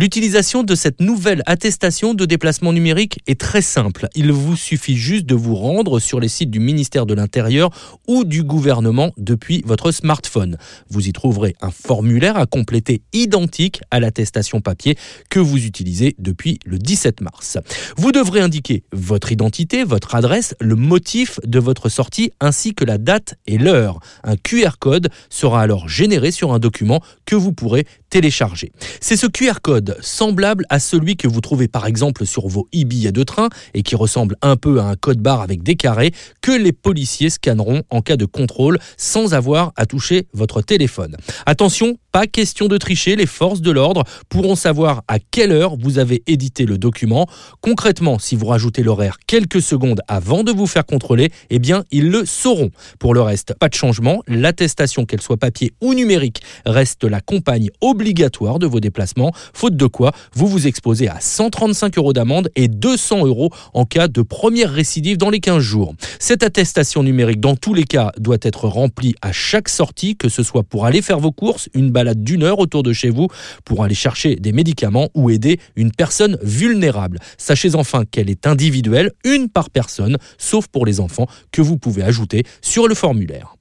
L'utilisation de cette nouvelle attestation de déplacement numérique est très simple. Il vous suffit juste de vous rendre sur les sites du ministère de l'Intérieur ou du gouvernement depuis votre smartphone. Vous y trouverez un formulaire à compléter identique à l'attestation papier que vous utilisez depuis le 17 mars. Vous devrez indiquer votre identité, votre adresse, le motif de votre sortie ainsi que la date et l'heure. Un QR code sera alors généré sur un document que vous pourrez télécharger. C'est ce QR code semblable à celui que vous trouvez par exemple sur vos e-billets de train et qui ressemble un peu à un code barre avec des carrés que les policiers scanneront en cas de contrôle sans avoir à toucher votre téléphone. Attention, pas question de tricher, les forces de l'ordre pourront savoir à quelle heure vous avez édité le document. Concrètement, si vous rajoutez l'horaire quelques secondes avant de vous faire contrôler, eh bien, ils le sauront. Pour le reste, pas de changement, l'attestation, qu'elle soit papier ou numérique, reste la compagne obligatoire de vos déplacements, de quoi vous vous exposez à 135 euros d'amende et 200 euros en cas de première récidive dans les 15 jours. Cette attestation numérique, dans tous les cas, doit être remplie à chaque sortie, que ce soit pour aller faire vos courses, une balade d'une heure autour de chez vous pour aller chercher des médicaments ou aider une personne vulnérable. Sachez enfin qu'elle est individuelle, une par personne, sauf pour les enfants, que vous pouvez ajouter sur le formulaire.